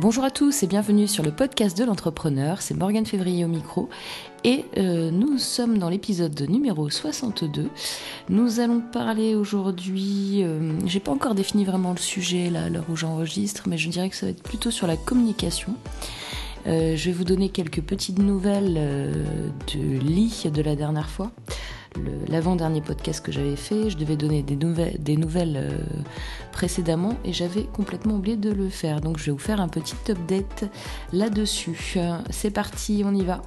Bonjour à tous et bienvenue sur le podcast de l'entrepreneur, c'est Morgane Février au micro et euh, nous sommes dans l'épisode numéro 62. Nous allons parler aujourd'hui, euh, j'ai pas encore défini vraiment le sujet là à l'heure où j'enregistre, mais je dirais que ça va être plutôt sur la communication. Euh, je vais vous donner quelques petites nouvelles de lit de la dernière fois l'avant-dernier podcast que j'avais fait. Je devais donner des nouvelles, euh, précédemment et j'avais complètement oublié de le faire. Donc je vais vous faire un petit update là-dessus. C'est parti, on y va.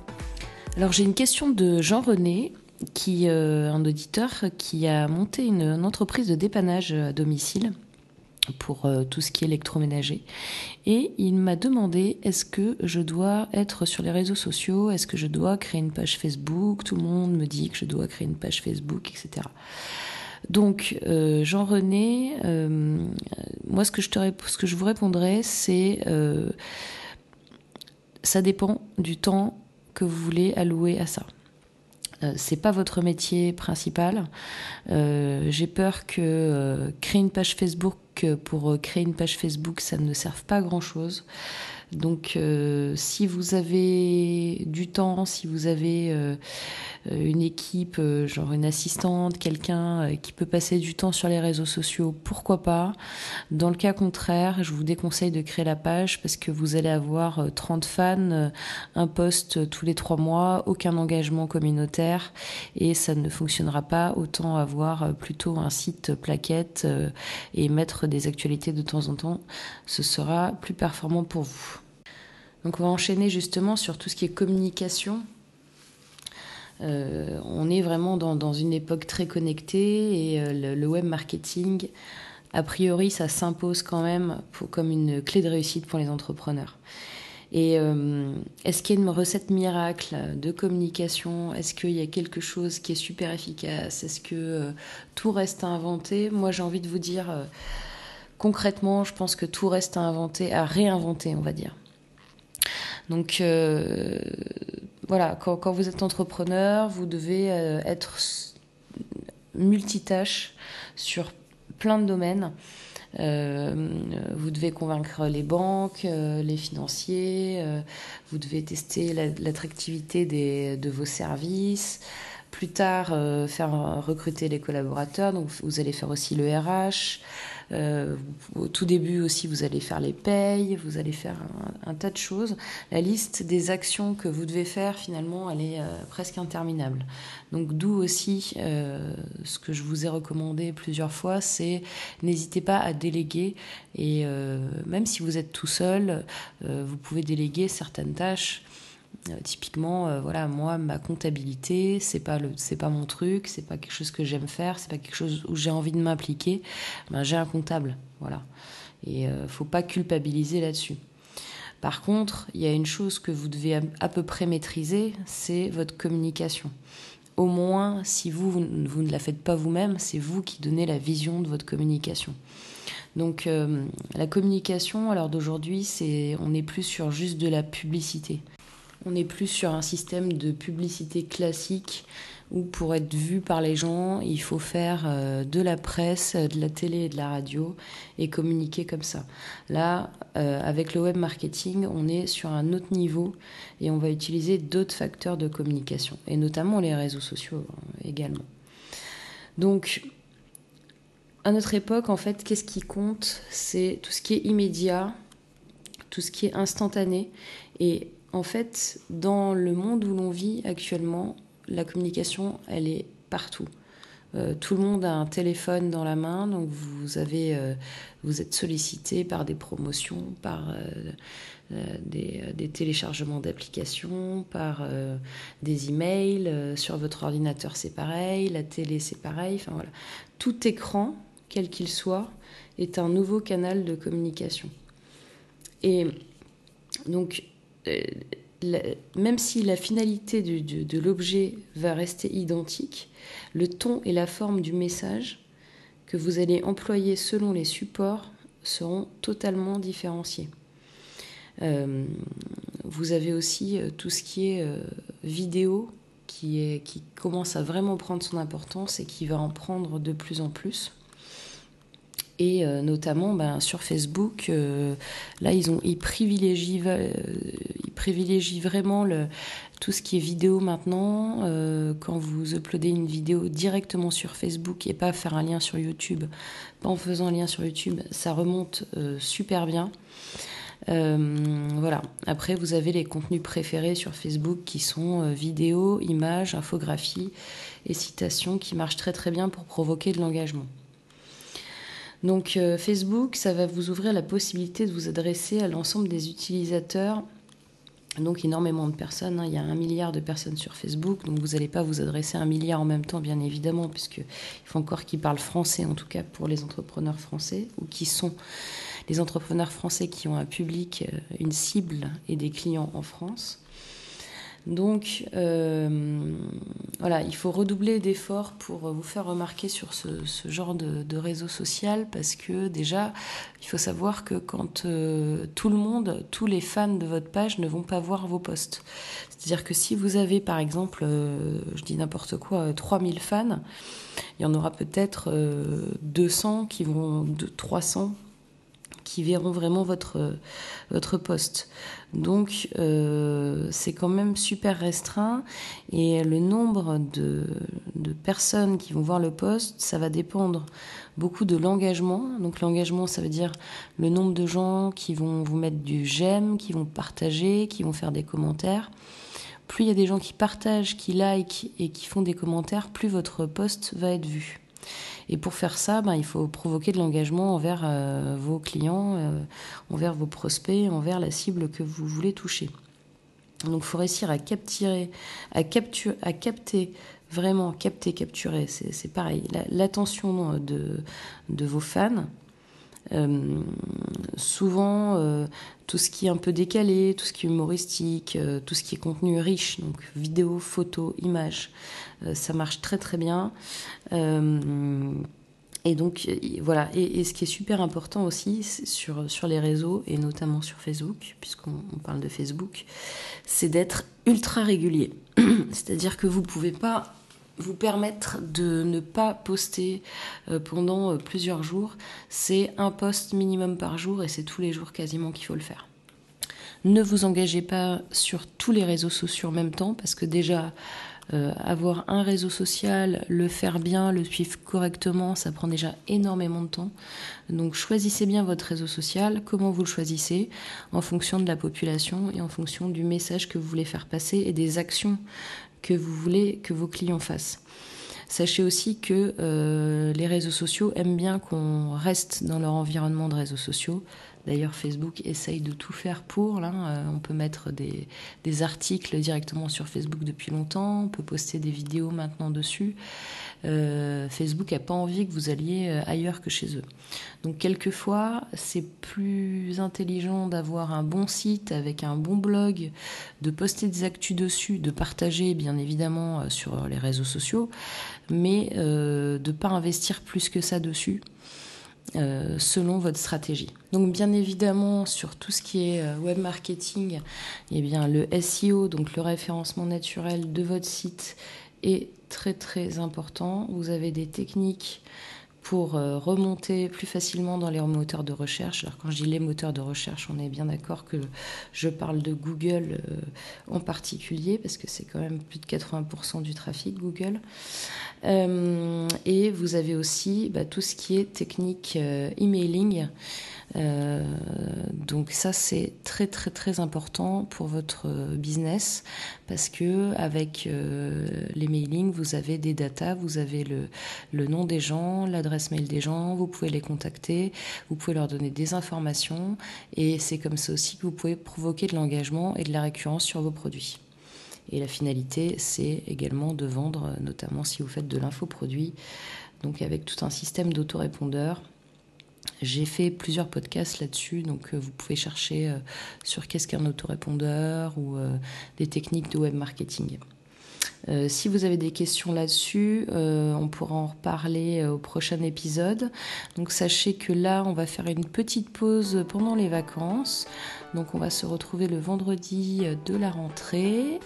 Alors j'ai une question de Jean-René qui, euh, un auditeur qui a monté une entreprise de dépannage à domicile pour euh, tout ce qui est électroménager. Et il m'a demandé est-ce que je dois être sur les réseaux sociaux, est-ce que je dois créer une page Facebook, tout le monde me dit que je dois créer une page Facebook, etc. Donc, euh, Jean-René, euh, moi ce que, je te, ce que je vous répondrai, c'est ça dépend du temps que vous voulez allouer à ça. C'est pas votre métier principal. J'ai peur que créer une page Facebook pour créer une page Facebook, ça ne serve pas à grand chose. Donc, si vous avez du temps, si vous avez euh, une équipe, euh, genre une assistante, quelqu'un euh, qui peut passer du temps sur les réseaux sociaux, pourquoi pas? Dans le cas contraire, je vous déconseille de créer la page parce que vous allez avoir 30 fans, un post tous les trois mois, aucun engagement communautaire et ça ne fonctionnera pas. Autant avoir plutôt un site plaquette et mettre des actualités de temps en temps, ce sera plus performant pour vous. Donc on va enchaîner justement sur tout ce qui est communication. Euh, on est vraiment dans, une époque très connectée et euh, le, web marketing, a priori, ça s'impose quand même comme une clé de réussite pour les entrepreneurs. Et euh, est-ce qu'il y a une recette miracle de communication? Est-ce qu'il y a quelque chose qui est super efficace? Est-ce que tout reste à inventer Moi, j'ai envie de vous dire, concrètement, je pense que tout reste à inventer, à réinventer, on va dire. Donc, voilà, quand, vous êtes entrepreneur, vous devez euh, être multitâche sur plein de domaines. Euh, vous devez convaincre les banques, euh, les financiers, vous devez tester l'attractivité de vos services. Plus tard, faire recruter les collaborateurs. Donc, vous allez faire aussi le RH. Euh, au tout début aussi, vous allez faire les payes, vous allez faire un, tas de choses. La liste des actions que vous devez faire, finalement, elle est euh, presque interminable. Donc d'où aussi euh, ce que je vous ai recommandé plusieurs fois, c'est n'hésitez pas à déléguer. Et même si vous êtes tout seul, vous pouvez déléguer certaines tâches. Euh, typiquement, euh, voilà, moi, ma comptabilité, c'est pas le, c'est pas mon truc, c'est pas quelque chose que j'aime faire, c'est pas quelque chose où j'ai envie de m'impliquer. Ben, j'ai un comptable, voilà. Et euh, faut pas culpabiliser là-dessus. Par contre, il y a une chose que vous devez à, peu près maîtriser, c'est votre communication. Au moins, si vous, vous, ne la faites pas vous-même, c'est vous qui donnez la vision de votre communication. Donc la communication, alors d'aujourd'hui, c'est on n'est plus sur juste de la publicité. On n'est plus sur un système de publicité classique où pour être vu par les gens, il faut faire euh, de la presse, de la télé et de la radio et communiquer comme ça. Là, euh, avec le web marketing, on est sur un autre niveau et on va utiliser d'autres facteurs de communication et notamment les réseaux sociaux euh, également. Donc, à notre époque, en fait, qu'est-ce qui compte? C'est tout ce qui est immédiat, tout ce qui est instantané et en fait, dans le monde où l'on vit actuellement, la communication, elle est partout. Euh, tout le monde a un téléphone dans la main, donc vous euh, êtes sollicité par des promotions, par euh, des, des, téléchargements d'applications, par des emails. sur votre ordinateur, c'est pareil. La télé, c'est pareil. Voilà, tout écran, quel qu'il soit, est un nouveau canal de communication. Et donc même si la finalité de, l'objet va rester identique, le ton et la forme du message que vous allez employer selon les supports seront totalement différenciés. Euh, vous avez aussi euh, tout ce qui est vidéo qui commence à vraiment prendre son importance et qui va en prendre de plus en plus. Et notamment ben, sur Facebook, là, ils, ont, privilégient, ils privilégient vraiment le, tout ce qui est vidéo maintenant. quand vous uploadez une vidéo directement sur Facebook et pas faire un lien sur YouTube, pas en faisant un lien sur YouTube, ça remonte super bien. Euh, voilà. Après, vous avez les contenus préférés sur Facebook qui sont euh, vidéos, images, infographies et citations qui marchent très très bien pour provoquer de l'engagement. Donc euh, Facebook, ça va vous ouvrir la possibilité de vous adresser à l'ensemble des utilisateurs donc énormément de personnes, hein. il y a un milliard de personnes sur Facebook, donc vous n'allez pas vous adresser à un milliard en même temps, bien évidemment, puisqu'il faut encore qu'ils parlent français, en tout cas pour les entrepreneurs français, ou qui sont les entrepreneurs français qui ont un public, euh, une cible et des clients en France. Donc euh, voilà, il faut redoubler d'efforts pour vous faire remarquer sur ce, genre de, réseau social parce que déjà, il faut savoir que quand euh, tout le monde, tous les fans de votre page ne vont pas voir vos posts. C'est-à-dire que si vous avez par exemple, je dis n'importe quoi, 3000 fans, il y en aura peut-être 200 qui vont, 300 qui verront vraiment votre, votre poste. Donc euh, c'est quand même super restreint et le nombre de, personnes qui vont voir le poste, ça va dépendre beaucoup de l'engagement. Donc l'engagement, ça veut dire le nombre de gens qui vont vous mettre du j'aime, qui vont partager, qui vont faire des commentaires. Plus il y a des gens qui partagent, qui like et qui font des commentaires, plus votre poste va être vu. Et pour faire ça, ben, il faut provoquer de l'engagement envers euh, vos clients, euh, envers vos prospects, envers la cible que vous voulez toucher. Donc il faut réussir à capturer, à, à capter vraiment capter, capturer, c'est pareil, l'attention de, de vos fans, euh, souvent, euh, tout ce qui est un peu décalé, tout ce qui est humoristique, euh, tout ce qui est contenu riche, donc vidéo, photo, images, ça marche très très bien. et donc voilà, et, ce qui est super important aussi sur, sur les réseaux, et notamment sur Facebook, puisqu'on parle de Facebook, c'est d'être ultra régulier. C'est-à-dire que vous ne pouvez pas vous permettre de ne pas poster euh, pendant euh, plusieurs jours. C'est un post minimum par jour et c'est tous les jours quasiment qu'il faut le faire. Ne vous engagez pas sur tous les réseaux sociaux en même temps parce que déjà euh, avoir un réseau social, le faire bien, le suivre correctement, ça prend déjà énormément de temps. Donc choisissez bien votre réseau social, comment vous le choisissez, en fonction de la population et en fonction du message que vous voulez faire passer et des actions que vous voulez que vos clients fassent. Sachez aussi que euh, les réseaux sociaux aiment bien qu'on reste dans leur environnement de réseaux sociaux. D'ailleurs, Facebook essaye de tout faire pour. Là. Euh, on peut mettre des, articles directement sur Facebook depuis longtemps. On peut poster des vidéos maintenant dessus. Euh, Facebook n'a pas envie que vous alliez euh, ailleurs que chez eux. Donc quelquefois, c'est plus intelligent d'avoir un bon site avec un bon blog, de poster des actus dessus, de partager bien évidemment sur les réseaux sociaux, mais de ne pas investir plus que ça dessus. Selon votre stratégie. Donc bien évidemment sur tout ce qui est web marketing, eh bien le SEO, donc le référencement naturel de votre site est très très important. Vous avez des techniques pour euh, remonter plus facilement dans les moteurs de recherche. Alors quand je dis les moteurs de recherche, on est bien d'accord que je parle de Google euh, en particulier, parce que c'est quand même plus de 80% du trafic Google. Euh, et vous avez aussi bah, tout ce qui est technique emailing. Euh, donc ça c'est très très très important pour votre business parce que avec euh, les mailings vous avez des datas, vous avez le, le nom des gens, l'adresse mail des gens, vous pouvez les contacter, vous pouvez leur donner des informations et c'est comme ça aussi que vous pouvez provoquer de l'engagement et de la récurrence sur vos produits. Et la finalité, c'est également de vendre, notamment si vous faites de l'infoproduit, donc avec tout un système d'autorépondeurs j'ai fait plusieurs podcasts là-dessus, donc euh, vous pouvez chercher euh, sur qu'est-ce qu'un autorépondeur ou euh, des techniques de web marketing. si vous avez des questions là-dessus, on pourra en reparler au prochain épisode. Donc sachez que là, on va faire une petite pause pendant les vacances. Donc on va se retrouver le vendredi de la rentrée.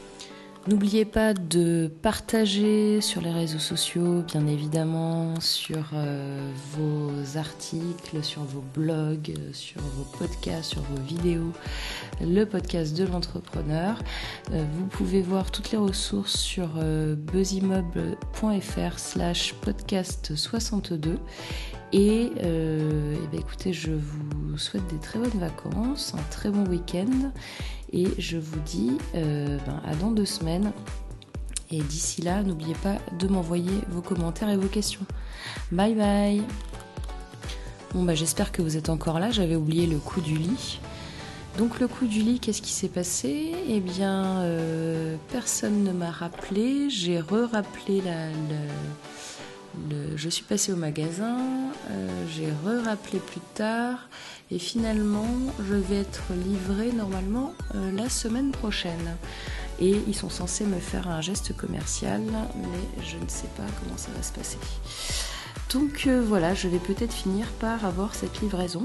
N'oubliez pas de partager sur les réseaux sociaux, bien évidemment, sur euh, vos articles, sur vos blogs, sur vos podcasts, sur vos vidéos, le podcast de l'entrepreneur. Euh, vous pouvez voir toutes les ressources sur euh, buzzimoble.fr slash podcast 62. Et, et ben écoutez, je vous souhaite des très bonnes vacances, un très bon week-end. Et je vous dis ben, à dans deux semaines et d'ici là, n'oubliez pas de m'envoyer vos commentaires et vos questions. Bye bye Bon bah j'espère que vous êtes encore là, j'avais oublié le coup du lit. Donc le coup du lit, qu'est-ce qui s'est passé? Eh bien, euh, personne ne m'a rappelé. J'ai re-rappelé la, Je suis passée au magasin, euh, j'ai re-rappelé plus tard, et finalement, je vais être livrée normalement euh, la semaine prochaine et ils sont censés me faire un geste commercial, mais je ne sais pas comment ça va se passer. Donc euh, voilà, je vais peut-être finir par avoir cette livraison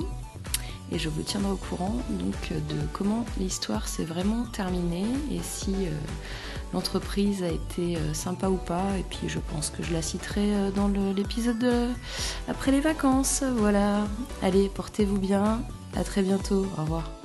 et je vous tiendrai au courant donc de comment l'histoire s'est vraiment terminée et si l'entreprise a été euh, sympa ou pas et puis je pense que je la citerai dans l'épisode après les vacances. Voilà. Allez, portez-vous bien. À très bientôt. Au revoir.